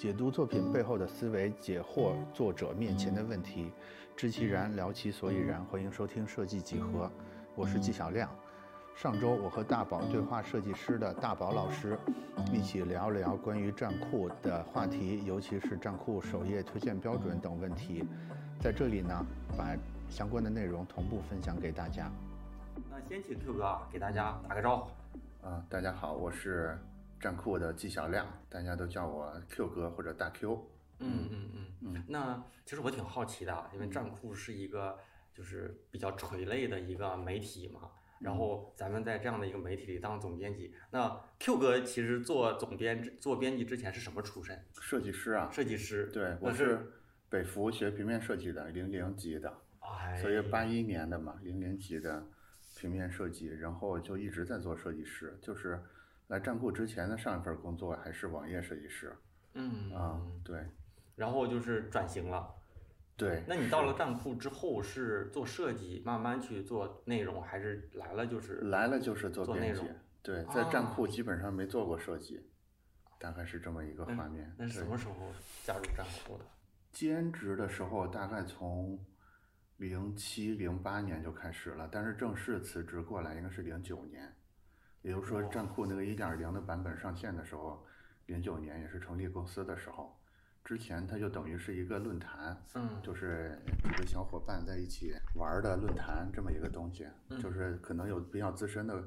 解读作品背后的思维，解惑作者面前的问题，知其然，聊其所以然。欢迎收听设计几何，我是纪晓亮。上周我和大宝对话设计师的大宝老师，一起聊聊关于站酷的话题，尤其是站酷首页推荐标准等问题。在这里呢，把相关的内容同步分享给大家。那先请 Q 哥啊，给大家打个招呼。啊，大家好，我是站酷的纪晓亮，大家都叫我 Q 哥或者大 Q。嗯嗯嗯嗯。那其实我挺好奇的，因为站酷是一个就是比较垂类的一个媒体嘛。然后咱们在这样的一个媒体里当总编辑，那 Q 哥其实做总编做编辑之前是什么出身？设计师啊。设计师。对，我是北服学平面设计的，零零级的，所以八一年的嘛，零零级的。平面设计，然后就一直在做设计师，就是来站酷之前的上一份工作还是网页设计师。嗯啊，对。然后就是转型了。对。那你到了站酷之后是做设计，慢慢去做内容，还是来了就是来了就是做编辑？对，在站酷基本上没做过设计，大概是这么一个画面。那是什么时候加入站酷的？兼职的时候，大概从。零七零八年就开始了，但是正式辞职过来应该是零九年，也就是说站酷那个一点零的版本上线的时候，零九年也是成立公司的时候。之前它就等于是一个论坛，嗯，就是几个小伙伴在一起玩的论坛这么一个东西，就是可能有比较资深的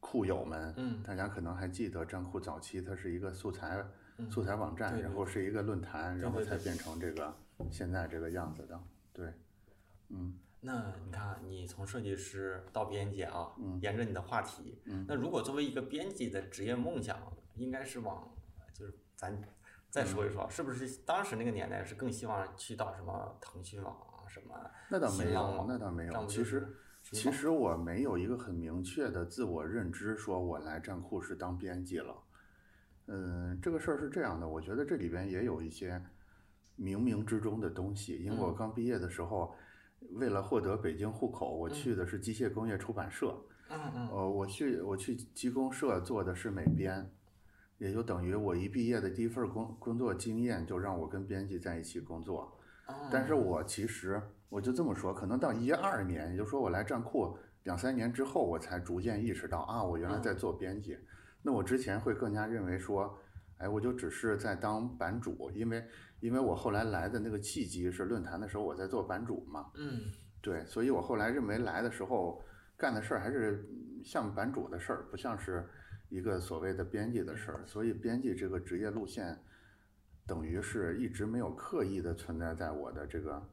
酷友们，嗯，大家可能还记得站酷早期它是一个素材素材网站，然后是一个论坛，然后才变成这个现在这个样子的，对。嗯，那你看，你从设计师到编辑啊，嗯，沿着你的话题，嗯，那如果作为一个编辑的职业梦想，应该是往，就是咱再说一说，是不是当时那个年代是更希望去到什么腾讯网什么？那倒没有，那倒没有。其实，其实我没有一个很明确的自我认知，说我来站酷是当编辑了。嗯，这个事儿是这样的，我觉得这里边也有一些冥冥之中的东西，因为我刚毕业的时候。为了获得北京户口，我去的是机械工业出版社。嗯嗯。呃，我去我去机工社做的是美编，也就等于我一毕业的第一份工工作经验就让我跟编辑在一起工作。但是我其实我就这么说，可能到一二年，也就是说我来站库两三年之后，我才逐渐意识到啊，我原来在做编辑。那我之前会更加认为说。哎，我就只是在当版主，因为因为我后来来的那个契机是论坛的时候我在做版主嘛，嗯，对，所以我后来认为来的时候干的事儿还是像版主的事儿，不像是一个所谓的编辑的事儿，所以编辑这个职业路线等于是一直没有刻意的存在在我的这个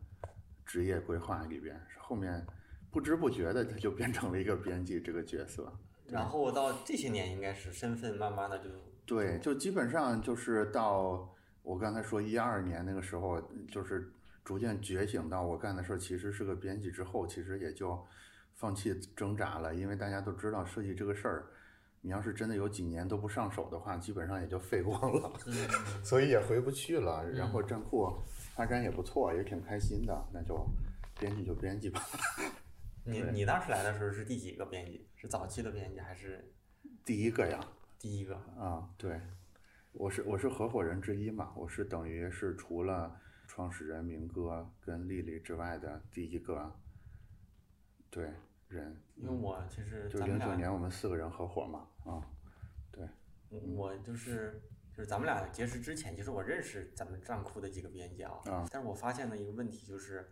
职业规划里边，是后面不知不觉的他就变成了一个编辑这个角色，然后到这些年应该是身份慢慢的就。对，就基本上就是到我刚才说一二年那个时候，就是逐渐觉醒到我干的事儿其实是个编辑之后，其实也就放弃挣扎了，因为大家都知道设计这个事儿，你要是真的有几年都不上手的话，基本上也就废光了，所以也回不去了。然后站酷发展也不错，也挺开心的，那就编辑就编辑吧。你你当时来的时候是第几个编辑？是早期的编辑还是？第一个呀。第一个啊，对，我是我是合伙人之一嘛，我是等于是除了创始人明哥跟丽丽之外的第一个，对人。因为我其实就零九年我们四个人合伙嘛，啊，对。我就是就是咱们俩结识之前，其实我认识咱们站酷的几个编辑啊，但是我发现了一个问题就是。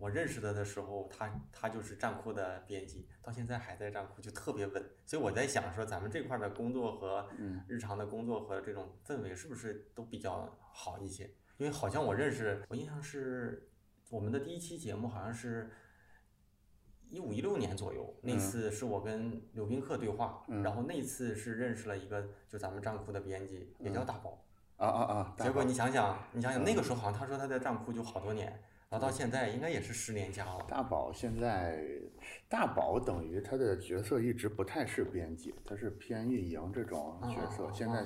我认识他的时候，他他就是站酷的编辑，到现在还在站酷，就特别稳。所以我在想说，咱们这块的工作和日常的工作和这种氛围是不是都比较好一些？因为好像我认识，我印象是我们的第一期节目好像是一五一六年左右，那次是我跟刘宾客对话，然后那次是认识了一个就咱们站酷的编辑，也叫大宝。啊啊啊！结果你想想，你想想那个时候好像他说他在站酷就好多年。然后到现在应该也是十年加了。大宝现在，大宝等于他的角色一直不太是编辑，他是偏运营这种角色。现在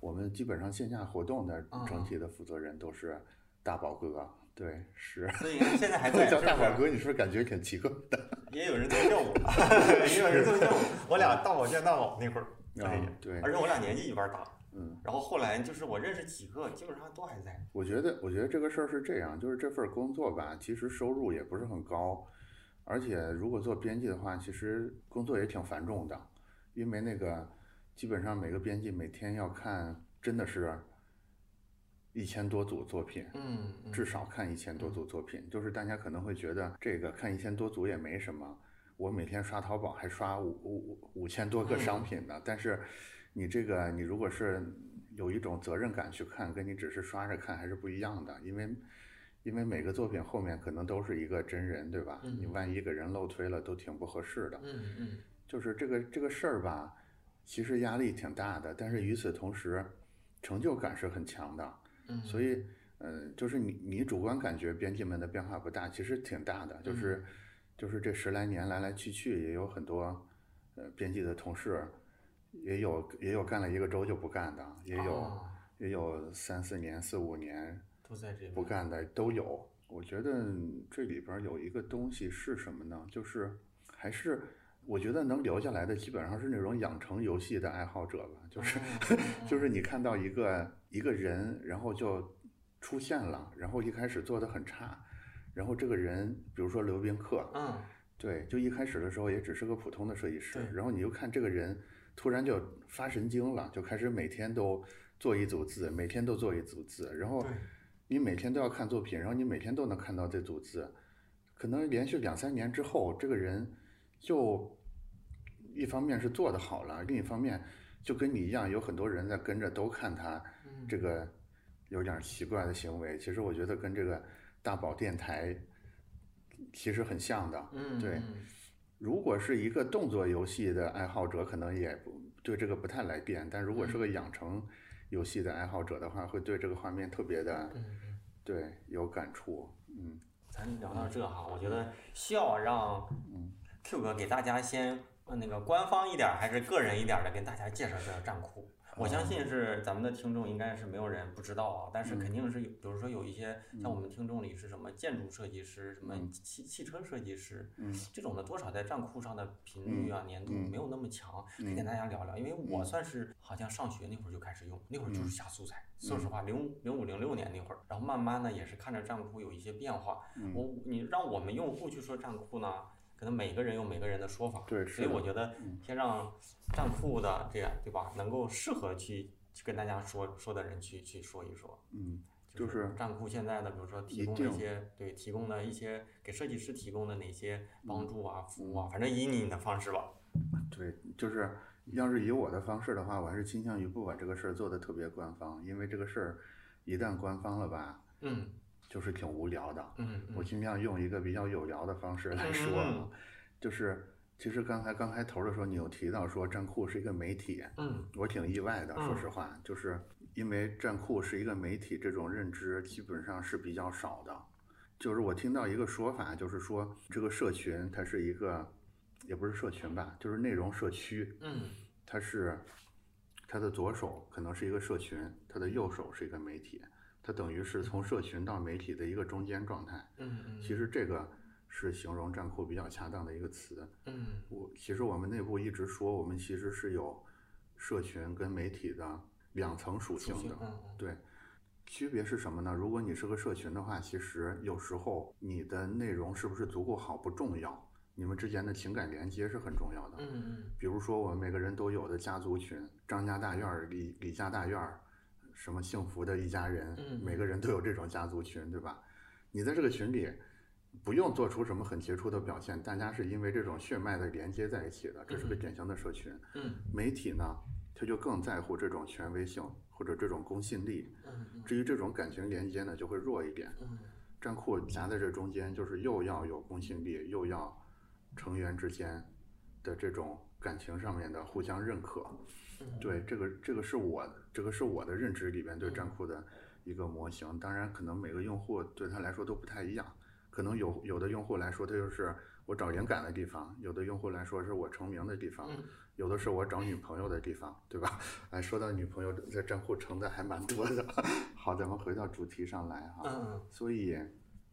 我们基本上线下活动的整体的负责人都是大宝哥，对，是。所以现在还在 叫大宝哥，你是不是感觉挺奇怪的？也有人这么叫我，也有人这么叫我。我俩大宝见大宝那会儿，哎，对，而且我俩年纪一般大。嗯。然后后来就是我认识几个，基本上都还在。我觉得，我觉得这个事儿是这样，就是这份工作吧，其实收入也不是很高，而且如果做编辑的话，其实工作也挺繁重的，因为那个基本上每个编辑每天要看，真的是。一千多组作品，嗯，至少看一千多组作品，就是大家可能会觉得这个看一千多组也没什么，我每天刷淘宝还刷五五五千多个商品呢。但是你这个你如果是有一种责任感去看，跟你只是刷着看还是不一样的，因为因为每个作品后面可能都是一个真人，对吧？你万一给人漏推了，都挺不合适的。嗯嗯，就是这个这个事儿吧，其实压力挺大的，但是与此同时，成就感是很强的。所以，嗯，就是你你主观感觉编辑们的变化不大，其实挺大的。就是，就是这十来年来来去去，也有很多，呃，编辑的同事，也有也有干了一个周就不干的，也有也有三四年、四五年都在这不干的都有。我觉得这里边有一个东西是什么呢？就是还是我觉得能留下来的，基本上是那种养成游戏的爱好者吧。就是 就是你看到一个。一个人，然后就出现了，然后一开始做的很差，然后这个人，比如说刘宾客，嗯，对，就一开始的时候也只是个普通的设计师，然后你又看这个人突然就发神经了，就开始每天都做一组字，每天都做一组字，然后你每天都要看作品，然后你每天都能看到这组字，可能连续两三年之后，这个人就一方面是做的好了，另一方面就跟你一样，有很多人在跟着都看他。这个有点奇怪的行为，其实我觉得跟这个大宝电台其实很像的。嗯，对。如果是一个动作游戏的爱好者，可能也不对这个不太来电；但如果是个养成游戏的爱好者的话，会对这个画面特别的，对有感触。嗯，咱聊到这哈，我觉得需要让 Q 哥给大家先那个官方一点还是个人一点的，跟大家介绍介绍战库。我相信是咱们的听众应该是没有人不知道啊，但是肯定是有，比如说有一些像我们听众里是什么建筑设计师、什么汽汽车设计师，这种的多少在站库上的频率啊、粘度没有那么强，可以跟大家聊聊。因为我算是好像上学那会儿就开始用，那会儿就是下素材。说实话，零零五零六年那会儿，然后慢慢的也是看着站库有一些变化。我你让我们用户去说站库呢？可能每个人有每个人的说法，对，所以我觉得先让站库的这样，对吧？能够适合去去跟大家说说的人去去说一说。嗯，就是站库现在的，比如说提供一些对提供的一些给设计师提供的哪些帮助啊、服务啊，反正以你的方式吧。对，就是要是以我的方式的话，我还是倾向于不把这个事儿做的特别官方，因为这个事儿一旦官方了吧，嗯。就是挺无聊的，嗯，我尽量用一个比较有聊的方式来说，就是其实刚才刚开头的时候，你有提到说站酷是一个媒体，嗯，我挺意外的，说实话，就是因为站酷是一个媒体，这种认知基本上是比较少的。就是我听到一个说法，就是说这个社群它是一个，也不是社群吧，就是内容社区，嗯，它是它的左手可能是一个社群，它的右手是一个媒体。它等于是从社群到媒体的一个中间状态。嗯嗯。其实这个是形容站库比较恰当的一个词。嗯。我其实我们内部一直说，我们其实是有社群跟媒体的两层属性的。嗯对。区别是什么呢？如果你是个社群的话，其实有时候你的内容是不是足够好不重要，你们之间的情感连接是很重要的。嗯嗯。比如说我们每个人都有的家族群，张家大院儿、李李家大院儿。什么幸福的一家人，每个人都有这种家族群，对吧？你在这个群里，不用做出什么很杰出的表现，大家是因为这种血脉的连接在一起的，这是个典型的社群。媒体呢，他就更在乎这种权威性或者这种公信力。至于这种感情连接呢，就会弱一点。站库夹在这中间，就是又要有公信力，又要成员之间的这种感情上面的互相认可。对，这个这个是我这个是我的认知里边对站库的一个模型。当然，可能每个用户对他来说都不太一样。可能有有的用户来说，他就是我找灵感的地方；有的用户来说，是我成名的地方；有的是我找女朋友的地方，对吧？哎，说到女朋友，在站库成的还蛮多的。好，咱们回到主题上来哈。所以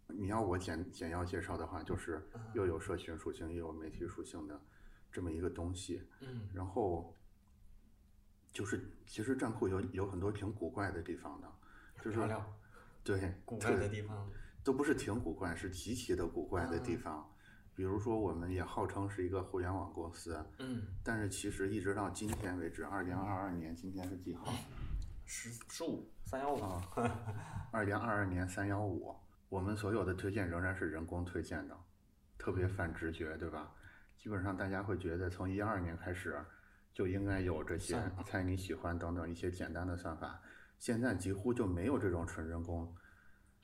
你要我简简要介绍的话，就是又有社群属性，又有媒体属性的这么一个东西。嗯然后。就是其实战库有有很多挺古怪的地方的，就是对古怪的地方都不是挺古怪，是极其的古怪的地方。比如说，我们也号称是一个互联网公司，嗯，但是其实一直到今天为止，二零二二年今天是几号？十十五三幺五。二零二二年三幺五，我们所有的推荐仍然是人工推荐的，特别反直觉，对吧？基本上大家会觉得从一二年开始就应该有这些猜你喜欢等等一些简单的算法，现在几乎就没有这种纯人工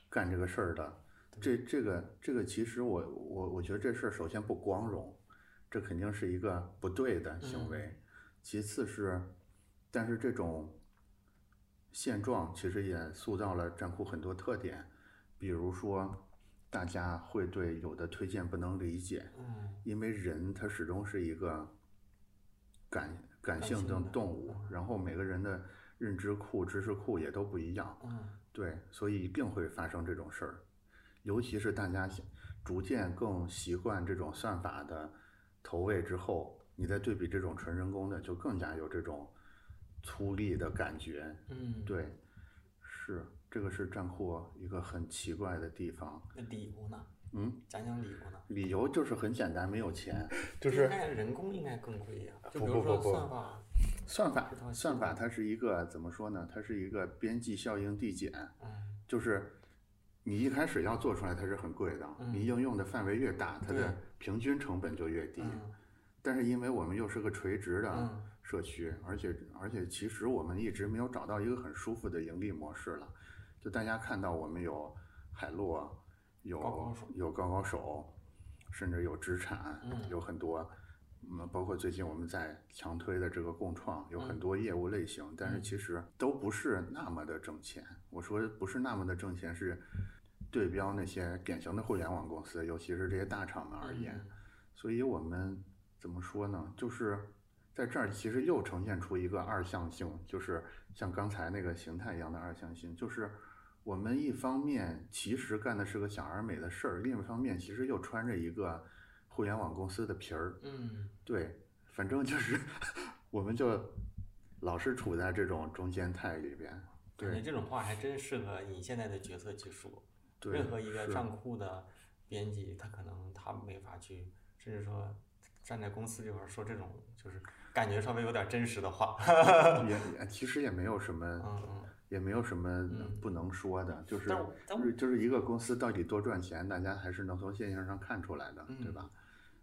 干这个事儿的。这这个这个其实我我我觉得这事儿首先不光荣，这肯定是一个不对的行为。其次是，但是这种现状其实也塑造了站库很多特点，比如说大家会对有的推荐不能理解，因为人他始终是一个感感性的动物，然后每个人的认知库、知识库也都不一样，对，所以一定会发生这种事儿。尤其是大家逐渐更习惯这种算法的投喂之后，你再对比这种纯人工的，就更加有这种粗粝的感觉。嗯，对，是这个是战户一个很奇怪的地方。那理由呢？嗯，讲讲理由呢？理由就是很简单，没有钱。就是人工应该更贵呀。不不不不，算法，算法算法它是一个怎么说呢？它是一个边际效应递减。嗯，就是。你一开始要做出来，它是很贵的。你应用的范围越大，它的平均成本就越低。但是因为我们又是个垂直的社区，而且而且其实我们一直没有找到一个很舒服的盈利模式了。就大家看到我们有海洛，有有高高手，甚至有资产，有很多，嗯，包括最近我们在强推的这个共创，有很多业务类型，但是其实都不是那么的挣钱。我说不是那么的挣钱是。对标那些典型的互联网公司，尤其是这些大厂们而言，所以我们怎么说呢？就是在这儿其实又呈现出一个二向性，就是像刚才那个形态一样的二向性，就是我们一方面其实干的是个小而美的事儿，另一方面其实又穿着一个互联网公司的皮儿。嗯，对，反正就是 我们就老是处在这种中间态里边。对，这种话还真适合你现在的角色去说。任何一个账户的编辑，他可能他没法去，甚至说站在公司这块说这种就是感觉稍微有点真实的话，也也其实也没有什么，也没有什么不能说的，就是就是一个公司到底多赚钱，大家还是能从现象上看出来的，对吧？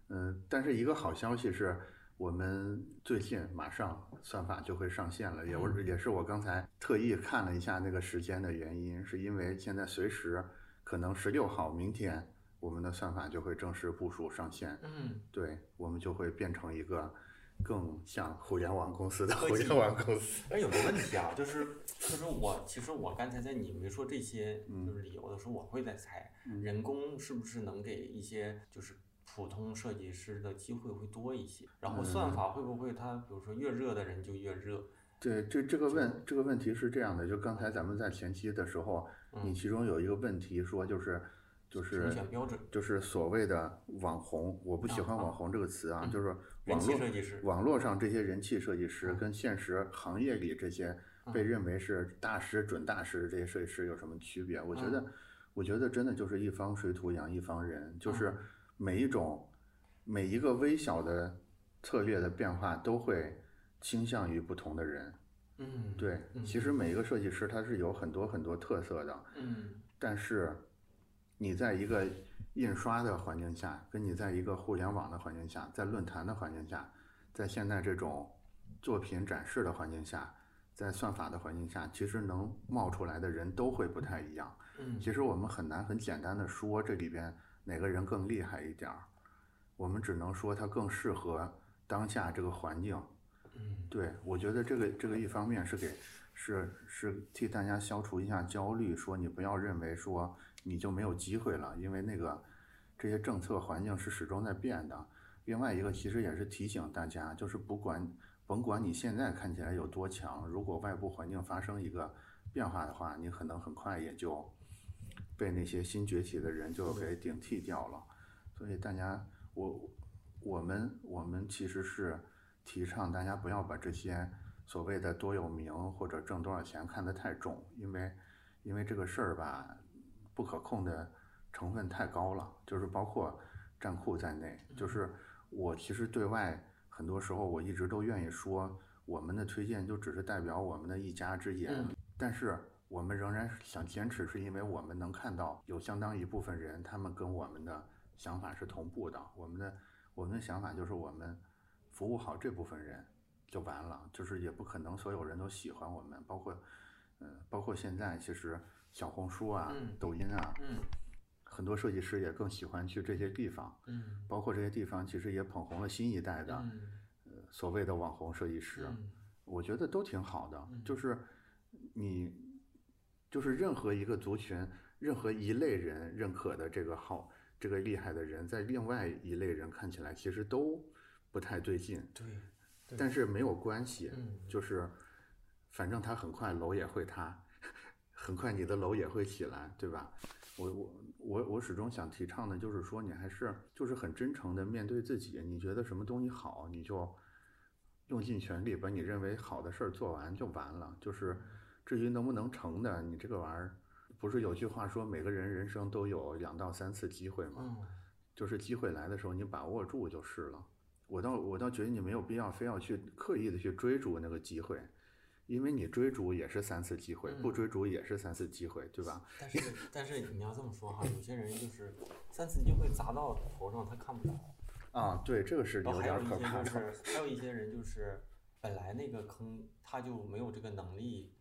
嗯，但是一个好消息是。我们最近马上算法就会上线了，也我也是我刚才特意看了一下那个时间的原因，是因为现在随时可能十六号明天我们的算法就会正式部署上线。嗯，对，我们就会变成一个更像互联网公司的互联网公司。哎，有个问题啊，就是就是我其实我刚才在你没说这些就是理由的时候，我会在猜，人工是不是能给一些就是。普通设计师的机会会多一些，然后算法会不会它，比如说越热的人就越热？对，这这个问这个问题是这样的，就刚才咱们在前期的时候，你其中有一个问题说就是就是评选标准，就是所谓的网红，我不喜欢网红这个词啊，就是网络网络上这些人气设计师跟现实行业里这些被认为是大师准大师这些设计师有什么区别？我觉得我觉得真的就是一方水土养一方人，就是。每一种，每一个微小的策略的变化都会倾向于不同的人。嗯，对，其实每一个设计师他是有很多很多特色的。嗯，但是你在一个印刷的环境下，跟你在一个互联网的环境下，在论坛的环境下，在现在这种作品展示的环境下，在算法的环境下，其实能冒出来的人都会不太一样。嗯，其实我们很难很简单的说这里边。哪个人更厉害一点儿？我们只能说他更适合当下这个环境。嗯，对，我觉得这个这个一方面是给是是替大家消除一下焦虑，说你不要认为说你就没有机会了，因为那个这些政策环境是始终在变的。另外一个其实也是提醒大家，就是不管甭管你现在看起来有多强，如果外部环境发生一个变化的话，你可能很快也就。被那些新崛起的人就给顶替掉了，所以大家，我，我们，我们其实是提倡大家不要把这些所谓的多有名或者挣多少钱看得太重，因为因为这个事儿吧，不可控的成分太高了，就是包括站库在内，就是我其实对外很多时候我一直都愿意说，我们的推荐就只是代表我们的一家之言，但是我们仍然想坚持，是因为我们能看到有相当一部分人，他们跟我们的想法是同步的，我们的我们的想法就是我们服务好这部分人。就完了，就是也不可能所有人都喜欢我们，包括，嗯，包括现在其实小红书啊、抖音啊，很多设计师也更喜欢去这些地方，包括这些地方其实也捧红了新一代的，呃，所谓的网红设计师，我觉得都挺好的，就是你，就是任何一个族群、任何一类人认可的这个好、这个厉害的人，在另外一类人看起来其实都不太对劲，对。但是没有关系，就是，反正他很快楼也会塌，很快你的楼也会起来，对吧？我我我我始终想提倡的就是说，你还是就是很真诚的面对自己，你觉得什么东西好，你就用尽全力把你认为好的事儿做完就完了。就是至于能不能成的，你这个玩意儿，不是有句话说每个人人生都有两到三次机会吗？就是机会来的时候你把握住就是了。我倒我倒觉得你没有必要非要去刻意的去追逐那个机会，因为你追逐也是三次机会，不追逐也是三次机会，对吧？但是但是你要这么说哈，有些人就是三次机会砸到头上他看不着。啊，对，这个是有点可怕的。还有一些人就是本来那个坑他就没有这个能力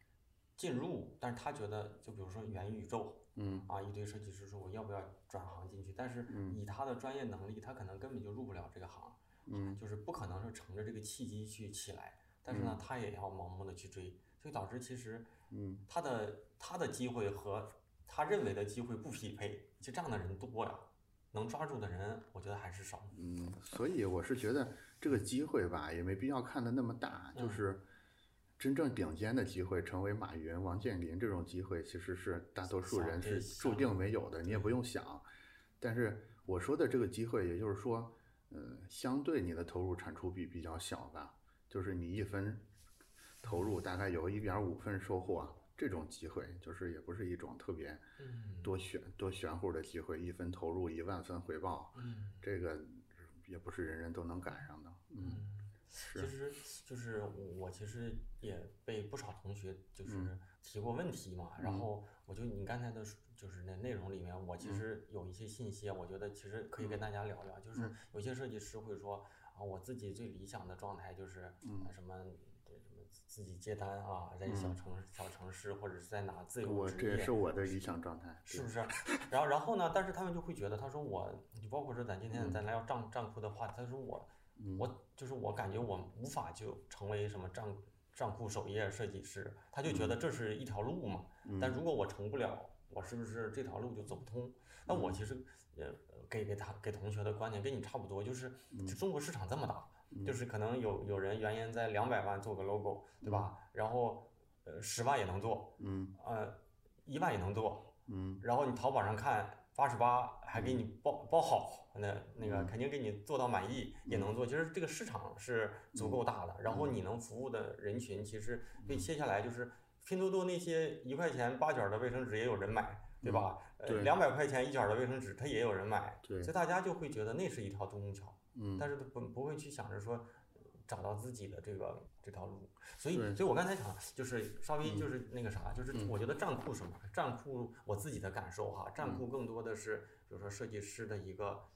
进入，但是他觉得就比如说元宇宙，嗯，啊一堆设计师说我要不要转行进去，但是以他的专业能力，他可能根本就入不了这个行。嗯，就是不可能是乘着这个契机去起来，但是呢，他也要盲目的去追，所以导致其实，嗯，他的他的机会和他认为的机会不匹配，其实这样的人多呀，能抓住的人，我觉得还是少。嗯，所以我是觉得这个机会吧，也没必要看的那么大，就是真正顶尖的机会，成为马云、王健林这种机会，其实是大多数人是注定没有的，你也不用想。但是我说的这个机会，也就是说。嗯，相对你的投入产出比比较小吧，就是你一分投入大概有一点五分收获，这种机会就是也不是一种特别多玄多玄乎的机会，一分投入一万分回报，这个也不是人人都能赶上的。嗯，其实就是我其实也被不少同学就是提过问题嘛，然后我就你刚才的。就是那内容里面，我其实有一些信息，我觉得其实可以跟大家聊聊。就是有些设计师会说啊，我自己最理想的状态就是什么什么自己接单啊，在小城小城市或者是在哪自由职业。我这也是我的理想状态，是不是？然后然后呢？但是他们就会觉得，他说我，就包括说咱今天咱来要账账库的话，他说我我就是我感觉我无法就成为什么账账库首页设计师，他就觉得这是一条路嘛。但如果我成不了。我是不是这条路就走不通？那我其实也给给他给同学的观点跟你差不多，就是就中国市场这么大，就是可能有有人原研在两百万做个 logo，对吧？然后呃十万也能做，嗯，呃一万也能做，嗯，然后你淘宝上看八十八还给你包包好，那那个肯定给你做到满意也能做。其实这个市场是足够大的，然后你能服务的人群其实被切下来就是。拼多多那些一块钱八卷的卫生纸也有人买，对吧？呃，两百块钱一卷的卫生纸，它也有人买，所以大家就会觉得那是一条独木桥。嗯，但是不不会去想着说找到自己的这个这条路。所以，所以我刚才想就是稍微就是那个啥，就是我觉得站酷什么，站酷我自己的感受哈，站酷更多的是比如说设计师的一个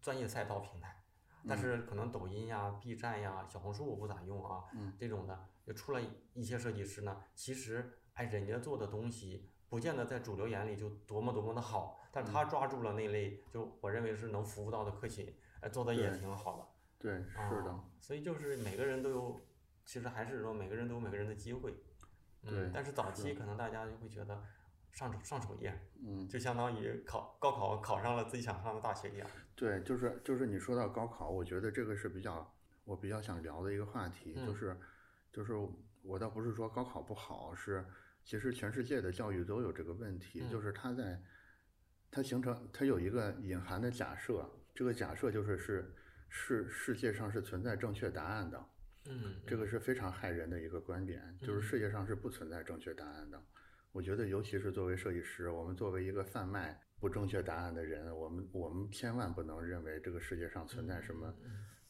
专业赛道平台，但是可能抖音呀、B 站呀、小红书我不咋用啊，这种的。就出来一些设计师呢，其实哎，人家做的东西不见得在主流眼里就多么多么的好，但他抓住了那类就我认为是能服务到的客群，哎，做的也挺好的。对，是的。所以就是每个人都有，其实还是说每个人都有每个人的机会。对。但是早期可能大家就会觉得上上首页，嗯，就相当于考高考考上了自己想上的大学一样。对，就是就是你说到高考，我觉得这个是比较我比较想聊的一个话题，就是。就是我倒不是说高考不好，是其实全世界的教育都有这个问题，就是它在它形成它有一个隐含的假设，这个假设就是是是世界上是存在正确答案的，嗯，这个是非常害人的一个观点，就是世界上是不存在正确答案的。我觉得，尤其是作为设计师，我们作为一个贩卖不正确答案的人，我们我们千万不能认为这个世界上存在什么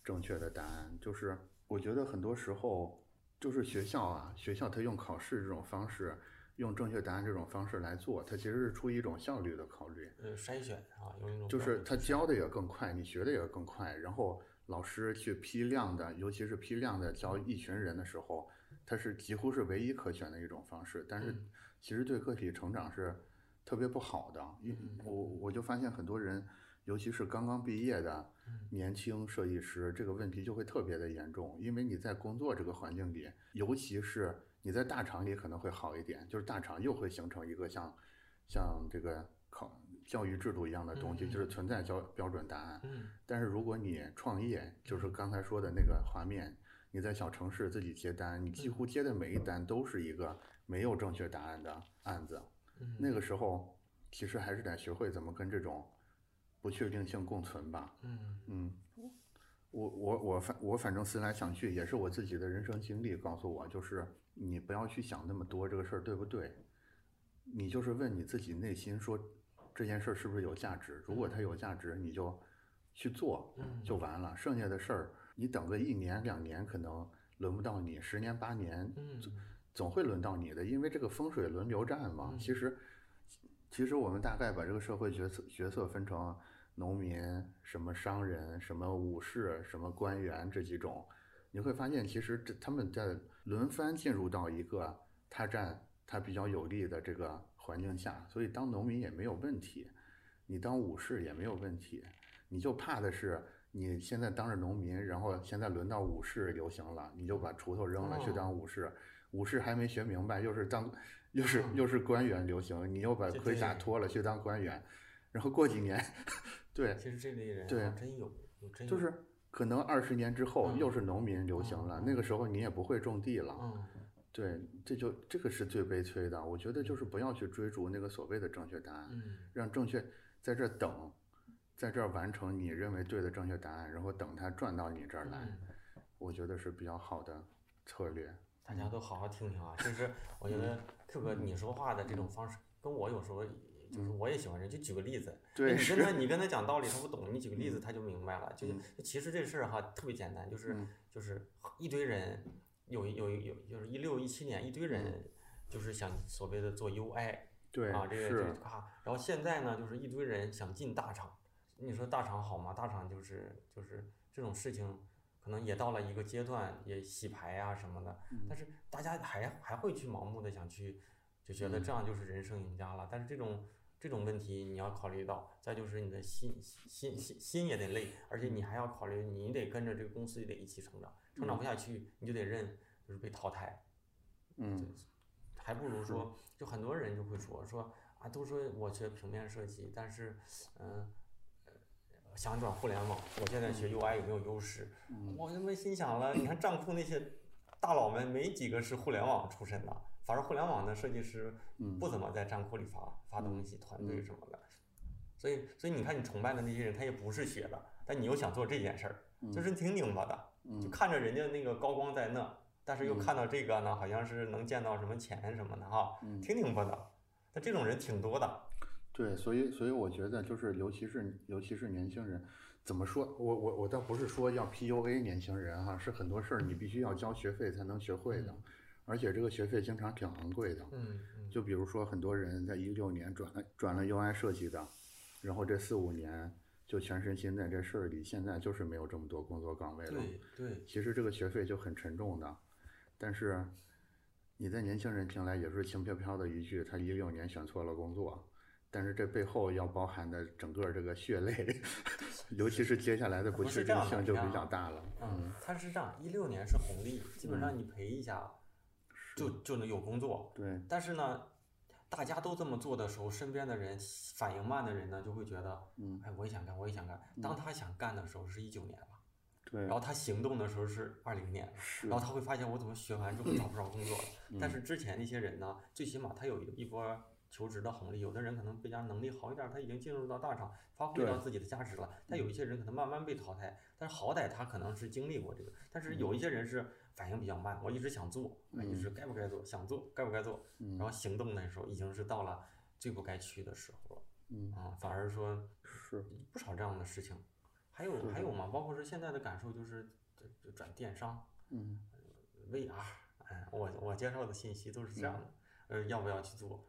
正确的答案。就是我觉得很多时候，就是学校啊，学校他用考试这种方式，用正确答案这种方式来做，它其实是出于一种效率的考虑。呃，筛选啊，用一种就是他教的也更快，你学的也更快，然后老师去批量的，尤其是批量的教一群人的时候，它是几乎是唯一可选的一种方式，但是。其实对个体成长是特别不好的，因我我就发现很多人，尤其是刚刚毕业的年轻设计师，这个问题就会特别的严重。因为你在工作这个环境里，尤其是你在大厂里可能会好一点，就是大厂又会形成一个像像这个考教育制度一样的东西，就是存在标标准答案。但是如果你创业，就是刚才说的那个画面，你在小城市自己接单，你几乎接的每一单都是一个。没有正确答案的案子，那个时候其实还是得学会怎么跟这种不确定性共存吧。嗯。嗯，我我我反我反正思来想去，也是我自己的人生经历告诉我，就是你不要去想那么多这个事儿对不对，你就是问你自己内心说这件事儿是不是有价值，如果它有价值，你就去做就完了，剩下的事儿你等个一年两年可能轮不到你，十年八年。总。会轮到你的，因为这个风水轮流转嘛。其实，其实我们大概把这个社会角色角色分成农民、什么商人、什么武士、什么官员这几种，你会发现，其实这他们在轮番进入到一个他占他比较有利的这个环境下，所以当农民也没有问题，你当武士也没有问题，你就怕的是你现在当着农民，然后现在轮到武士流行了，你就把锄头扔了去当武士。武士还没学明白，又是当，又是又是官员流行，你又把盔甲脱了去当官员，然后过几年，对，其实这类人对真有，有真有，就是可能二十年之后又是农民流行了，那个时候你也不会种地了，对，这就这个是最悲催的。我觉得就是不要去追逐那个所谓的正确答案，让正确在这等，在这完成你认为对的正确答案，然后等它转到你这儿来，我觉得是比较好的策略。大家都好好听听啊！就是我觉得 Q 哥你说话的这种方式，跟我有时候就是我也喜欢这。就举个例子，你跟他 你跟他讲道理，他不懂，你举个例子他就明白了。就是其实这事儿哈特别简单，就是就是一堆人有有有就是一六一七年一堆人就是想所谓的做 UI，啊这个这个啊，然后现在呢就是一堆人想进大厂，你说大厂好吗？大厂就是就是这种事情。可能也到了一个阶段，也洗牌啊什么的，但是大家还还会去盲目的想去，就觉得这样就是人生赢家了。但是这种这种问题你要考虑到，再就是你的心心心心也得累，而且你还要考虑，你得跟着这个公司也得一起成长，成长不下去你就得认，就是被淘汰。嗯，还不如说，就很多人就会说说啊，都说我学平面设计，但是嗯。想转互联网，我现在学 UI 有没有优势？我他妈心想了，你看账库那些大佬们没几个是互联网出身的，反而互联网的设计师不怎么在账库里发发东西，团队什么的。所以，所以你看你崇拜的那些人，他也不是学的，但你又想做这件事儿，就是挺拧巴的。就看着人家那个高光在那，但是又看到这个呢，好像是能见到什么钱什么的哈，挺拧巴的。但这种人挺多的。对，所以所以我觉得就是，尤其是尤其是年轻人，怎么说？我我我倒不是说要 PUA 年轻人哈，是很多事儿你必须要交学费才能学会的，而且这个学费经常挺昂贵的。嗯就比如说很多人在一六年转了转了 UI 设计的，然后这四五年就全身心在这事儿里，现在就是没有这么多工作岗位了。对对。其实这个学费就很沉重的，但是你在年轻人听来也是轻飘飘的一句，他一六年选错了工作。但是这背后要包含的整个这个血泪，尤其是接下来的不确定性就比较大了。嗯，它是这样，一六年是红利，基本上你赔一下，就就能有工作。对。但是呢，大家都这么做的时候，身边的人反应慢的人呢，就会觉得，哎，我也想干，我也想干。当他想干的时候是一九年了，对。然后他行动的时候是二零年，然后他会发现我怎么学完之后找不着工作了。但是之前那些人呢，最起码他有一波。求职的红利，有的人可能比较能力好一点，他已经进入到大厂，发挥到自己的价值了。但有一些人可能慢慢被淘汰，但是好歹他可能是经历过这个。但是有一些人是反应比较慢，我一直想做，一直该不该做，想做该不该做，然后行动的时候已经是到了最不该去的时候了。嗯啊，反而说是不少这样的事情。还有还有吗？包括说现在的感受就是转电商，嗯，VR，哎，我我接受的信息都是这样的。呃，要不要去做？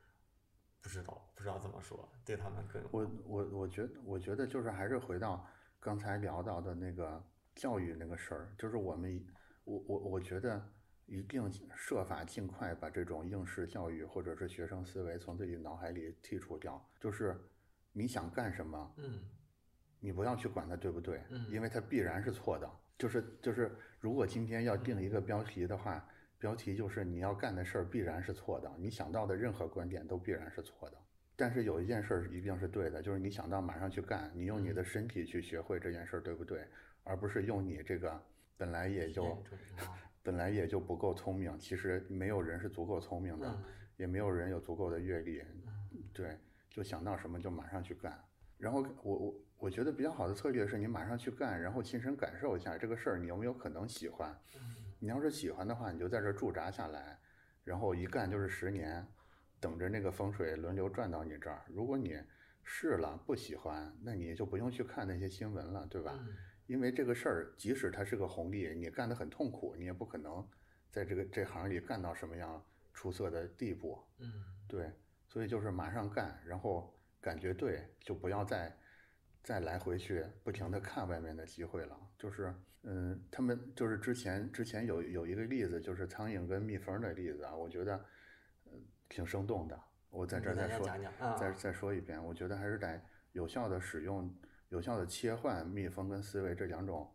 不知道，不知道怎么说，对他们更。我我我觉得，我觉得就是还是回到刚才聊到的那个教育那个事儿，就是我们，我我我觉得一定设法尽快把这种应试教育或者是学生思维从自己脑海里剔除掉。就是你想干什么，嗯，你不要去管它对不对，嗯，因为它必然是错的。就是就是，如果今天要定一个标题的话。标题就是你要干的事儿必然是错的，你想到的任何观点都必然是错的。但是有一件事儿一定是对的，就是你想到马上去干，你用你的身体去学会这件事儿，对不对？而不是用你这个本来也就 本来也就不够聪明，其实没有人是足够聪明的，也没有人有足够的阅历，对，就想到什么就马上去干。然后我我我觉得比较好的策略是你马上去干，然后亲身感受一下这个事儿，你有没有可能喜欢？你要是喜欢的话，你就在这驻扎下来，然后一干就是十年，等着那个风水轮流转到你这儿。如果你试了不喜欢，那你就不用去看那些新闻了，对吧？因为这个事儿，即使它是个红利，你干得很痛苦，你也不可能在这个这行里干到什么样出色的地步。嗯，对，所以就是马上干，然后感觉对，就不要再再来回去不停的看外面的机会了，就是。嗯，他们就是之前之前有有一个例子，就是苍蝇跟蜜蜂的例子啊，我觉得，挺生动的。我在这儿再说，再再说一遍，我觉得还是得有效的使用、有效的切换蜜蜂跟思维这两种，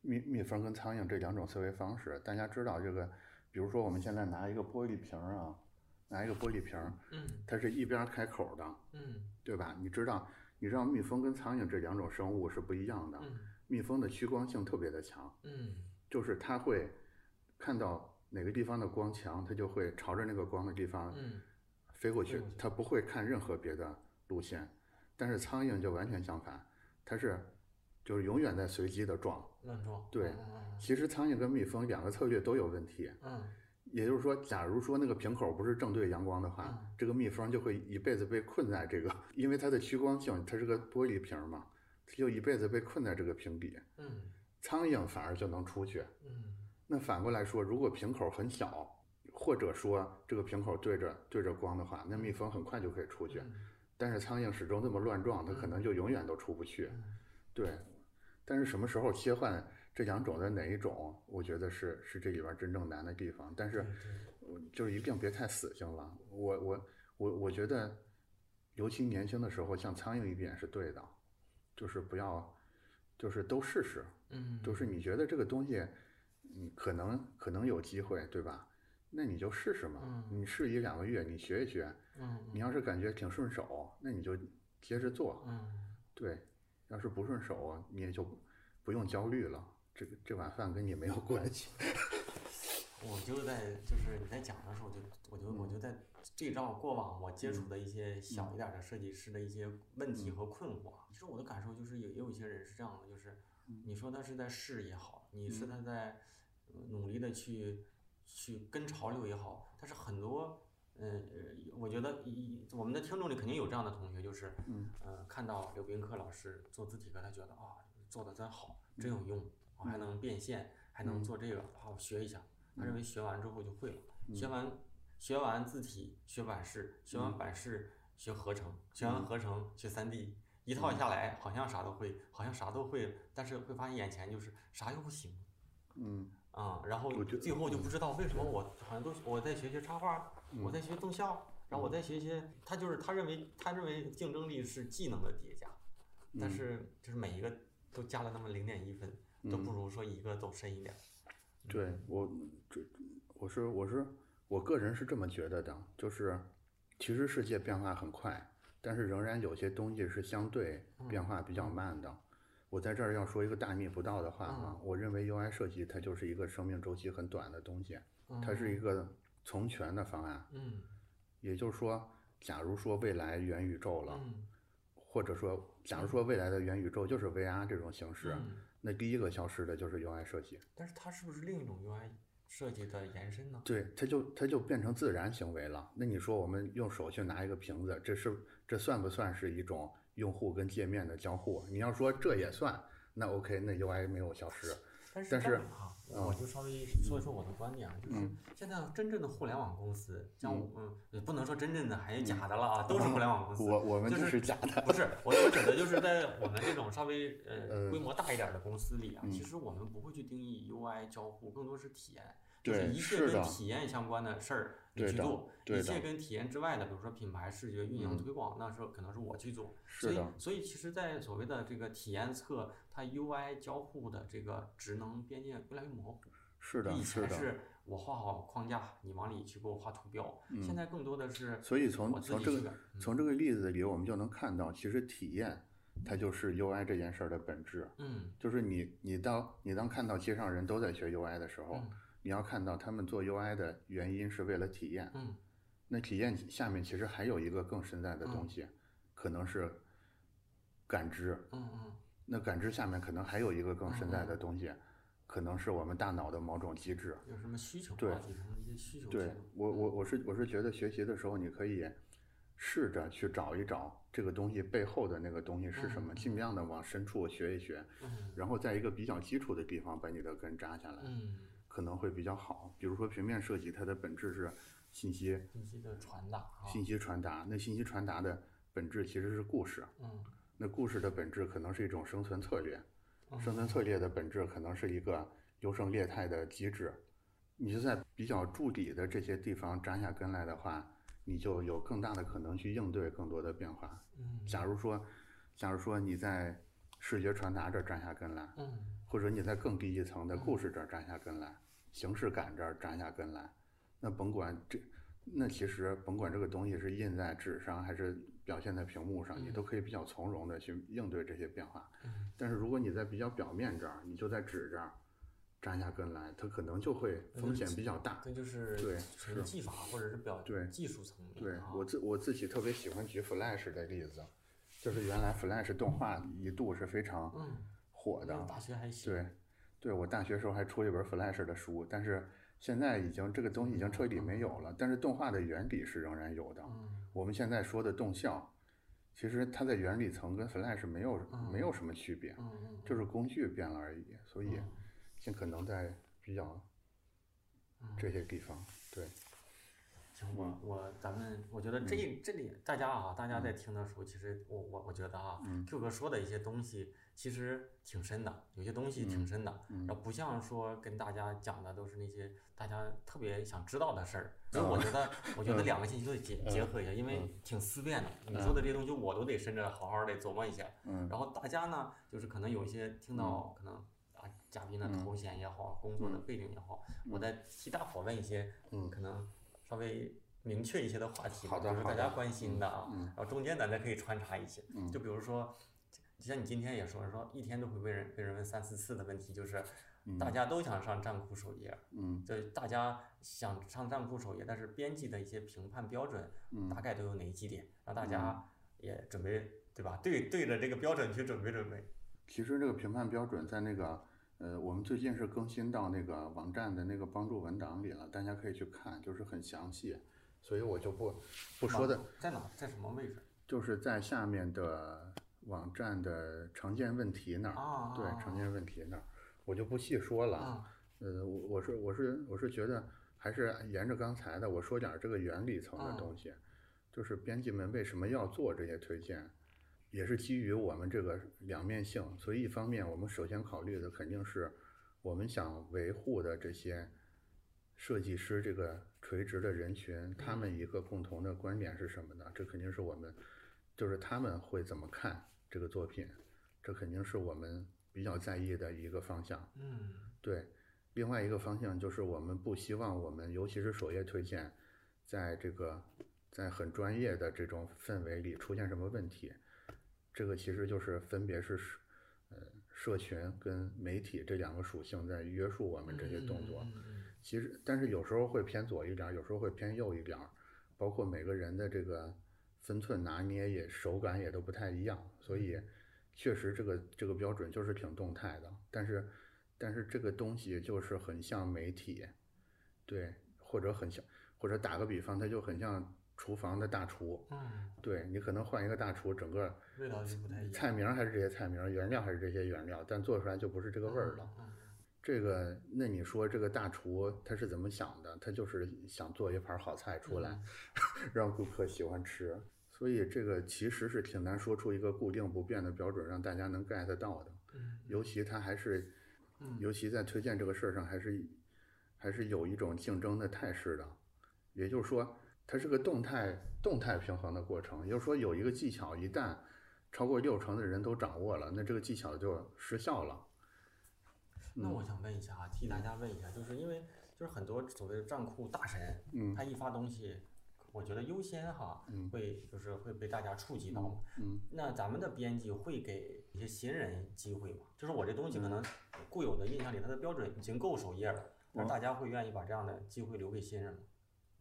蜜蜜蜂跟苍蝇这两种思维方式。大家知道这个，比如说我们现在拿一个玻璃瓶啊，拿一个玻璃瓶，嗯，它是一边开口的，嗯，对吧？你知道，你知道蜜蜂跟苍蝇这两种生物是不一样的。蜜蜂的趋光性特别的强，嗯，就是它会看到哪个地方的光强，它就会朝着那个光的地方飞过去，它不会看任何别的路线。但是苍蝇就完全相反，它是就是永远在随机的撞，乱撞。对，其实苍蝇跟蜜蜂两个策略都有问题。嗯，也就是说，假如说那个瓶口不是正对阳光的话，这个蜜蜂就会一辈子被困在这个，因为它的趋光性，它是个玻璃瓶嘛。它就一辈子被困在这个瓶底，嗯，苍蝇反而就能出去，嗯，那反过来说，如果瓶口很小，或者说这个瓶口对着对着光的话，那蜜蜂很快就可以出去，但是苍蝇始终这么乱撞，它可能就永远都出不去，对，但是什么时候切换这两种的哪一种，我觉得是是这里边真正难的地方，但是，就是一定别太死性了，我我我我觉得，尤其年轻的时候，像苍蝇一点是对的。就是不要，就是都试试，嗯，就是你觉得这个东西，你可能可能有机会，对吧？那你就试试嘛，你试一两个月，你学一学，嗯，你要是感觉挺顺手，那你就接着做，嗯，对，要是不顺手，你也就不用焦虑了，这个这碗饭跟你没有关系。我就在就是你在讲的时候，我就我就我就在。对照过往我接触的一些小一点的设计师的一些问题和困惑，其实我的感受就是也也有一些人是这样的，就是你说他是在试也好，你是他在努力的去去跟潮流也好，但是很多嗯我觉得一我们的听众里肯定有这样的同学，就是嗯。看到刘宾客老师做字体课，他觉得啊做的真好，真有用，我还能变现，还能做这个，好我学一下，他认为学完之后就会了，学完。学完字体学版式，学完版式学合成，学完合成学三 D，一套下来好像啥都会，好像啥都会，但是会发现眼前就是啥又不行。嗯。啊，然后最后就不知道为什么我好像都我在学学插画，我在学动效，然后我在学些，他就是他认为他认为竞争力是技能的叠加，但是就是每一个都加了那么零点一分，都不如说一个走深一点。对我这我是我是。我个人是这么觉得的，就是其实世界变化很快，但是仍然有些东西是相对变化比较慢的。我在这儿要说一个大逆不道的话啊，我认为 UI 设计它就是一个生命周期很短的东西，它是一个从权的方案。嗯，也就是说，假如说未来元宇宙了，或者说假如说未来的元宇宙就是 VR 这种形式，那第一个消失的就是 UI 设计。但是它是不是另一种 UI 设计的延伸呢？对，它就它就变成自然行为了。那你说我们用手去拿一个瓶子，这是这算不算是一种用户跟界面的交互？你要说这也算，那 OK，那 UI 没有消失。但是哈，我就稍微说一说我的观点啊，就是现在真正的互联网公司，像嗯，也不能说真正的，还有假的了啊，都是互联网公司。我我们就是假的。不是，我我指的就是在我们这种稍微 呃规模大一点的公司里啊，其实我们不会去定义 UI 交互，更多是体验。就是一切跟体验相关的事儿你去做，一切跟体验之外的，比如说品牌视觉运营推广，那时候可能是我去做。所以，所以其实，在所谓的这个体验侧，它 UI 交互的这个职能边界越来越模糊。是的，以前是我画好框架，你往里去给我画图标，现在更多的是。所以从从这个从这个例子里，我们就能看到，其实体验它就是 UI 这件事儿的本质。嗯。就是你你当你当看到街上人都在学 UI 的时候。你要看到他们做 UI 的原因是为了体验，嗯，那体验下面其实还有一个更深在的东西，可能是感知，嗯嗯，那感知下面可能还有一个更深在的东西，可能是我们大脑的某种机制。有什么需求？对，一些需求。对我我我是我是觉得学习的时候你可以试着去找一找这个东西背后的那个东西是什么，尽量的往深处学一学，然后在一个比较基础的地方把你的根扎下来。嗯。可能会比较好，比如说平面设计，它的本质是信息，信息的传达，信息传达。那信息传达的本质其实是故事，嗯，那故事的本质可能是一种生存策略，生存策略的本质可能是一个优胜劣汰的机制。你是在比较筑底的这些地方扎下根来的话，你就有更大的可能去应对更多的变化。嗯，假如说，假如说你在视觉传达这扎下根来，嗯。或者你在更低一层的故事这儿扎下根来，形式感这儿扎下根来，那甭管这，那其实甭管这个东西是印在纸上还是表现在屏幕上，你都可以比较从容的去应对这些变化。但是如果你在比较表面这儿，你就在纸这儿扎下根来，它可能就会风险比较大。这就是对纯技法或者是表对技术层面。对我自我自己特别喜欢举 Flash 的例子，就是原来 Flash 动画一度是非常。火的，大学还行。对，对我大学时候还出了一本 Flash 的书，但是现在已经这个东西已经彻底没有了。但是动画的原理是仍然有的。我们现在说的动效，其实它在原理层跟 Flash 没有没有什么区别，就是工具变了而已。所以尽可能在比较这些地方，对。行，我我咱们我觉得这这里大家啊，大家在听的时候，其实我我我觉得啊，Q 哥说的一些东西。其实挺深的，有些东西挺深的，然后不像说跟大家讲的都是那些大家特别想知道的事儿。所以我觉得，我觉得两个信息都得结结合一下，因为挺思辨的。你说的这些东西，我都得深着好好的琢磨一下。然后大家呢，就是可能有一些听到可能啊，嘉宾的头衔也好，工作的背景也好，我再替大伙问一些可能稍微明确一些的话题，就是大家关心的啊。然后中间咱再可以穿插一些，就比如说。就像你今天也说，说一天都会被人被人问三四次的问题，就是大家都想上站酷首页，嗯，就大家想上站酷首页，但是编辑的一些评判标准，大概都有哪几点，让大家也准备对吧？对对着这个标准去准备准备。其实这个评判标准在那个呃，我们最近是更新到那个网站的那个帮助文档里了，大家可以去看，就是很详细，所以我就不不说的。在哪？在什么位置？就是在下面的。网站的常见问题那儿，对常见问题那儿，我就不细说了。呃，我我是我是我是觉得还是沿着刚才的，我说点这个原理层的东西，就是编辑们为什么要做这些推荐，也是基于我们这个两面性。所以一方面，我们首先考虑的肯定是我们想维护的这些设计师这个垂直的人群，他们一个共同的观点是什么呢？这肯定是我们，就是他们会怎么看。这个作品，这肯定是我们比较在意的一个方向。嗯，对。另外一个方向就是我们不希望我们，尤其是首页推荐，在这个在很专业的这种氛围里出现什么问题。这个其实就是分别是呃社群跟媒体这两个属性在约束我们这些动作。其实，但是有时候会偏左一点，有时候会偏右一点，包括每个人的这个分寸拿捏也手感也都不太一样，所以确实这个这个标准就是挺动态的。但是但是这个东西就是很像媒体，对，或者很像，或者打个比方，它就很像厨房的大厨。嗯，对你可能换一个大厨，整个味道就不太一样。菜名还是这些菜名，原料还是这些原料，但做出来就不是这个味儿了。这个，那你说这个大厨他是怎么想的？他就是想做一盘好菜出来，让顾客喜欢吃。所以这个其实是挺难说出一个固定不变的标准，让大家能 get 到的。尤其他还是，尤其在推荐这个事儿上，还是还是有一种竞争的态势的。也就是说，它是个动态动态平衡的过程。也就是说，有一个技巧，一旦超过六成的人都掌握了，那这个技巧就失效了。那我想问一下啊，替大家问一下，就是因为就是很多所谓的账库大神，嗯，他一发东西，我觉得优先哈，会就是会被大家触及到，嗯，那咱们的编辑会给一些新人机会吗？就是我这东西可能固有的印象里，它的标准已经够首页了，那大家会愿意把这样的机会留给新人吗？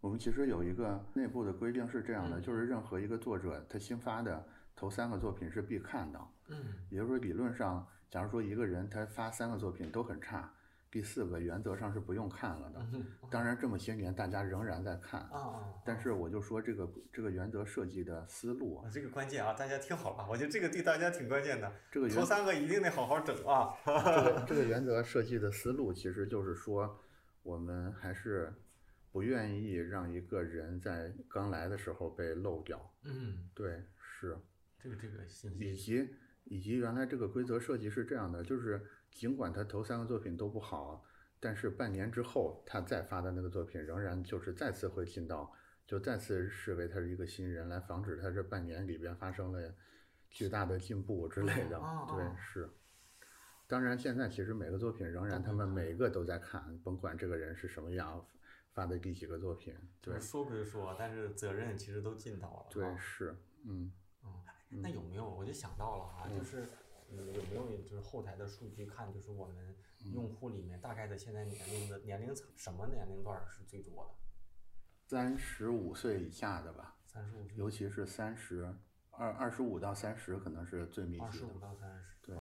我们其实有一个内部的规定是这样的，就是任何一个作者他新发的头三个作品是必看的，嗯，也就是说理论上。假如说一个人他发三个作品都很差，第四个原则上是不用看了的。当然这么些年大家仍然在看。啊但是我就说这个这个原则设计的思路啊。这个关键啊，大家听好了，我觉得这个对大家挺关键的。这个头三个一定得好好整啊。这个这 个原则设计的思路其实就是说，我们还是不愿意让一个人在刚来的时候被漏掉。嗯，对，是。这个这个信息。以及。以及原来这个规则设计是这样的，就是尽管他头三个作品都不好，但是半年之后他再发的那个作品仍然就是再次会进到，就再次视为他是一个新人，来防止他这半年里边发生了巨大的进步之类的。对，是。当然现在其实每个作品仍然他们每一个都在看，甭管这个人是什么样，发的第几个作品。对。说归说，但是责任其实都尽到了。对，是，嗯。嗯那有没有？我就想到了哈，就是有没有就是后台的数据看，就是我们用户里面大概的现在年龄的年龄层，什么年龄段是最多的？三十五岁以下的吧。三十五。尤其是三十二二十五到三十，可能是最密集的。二十五到三十。对。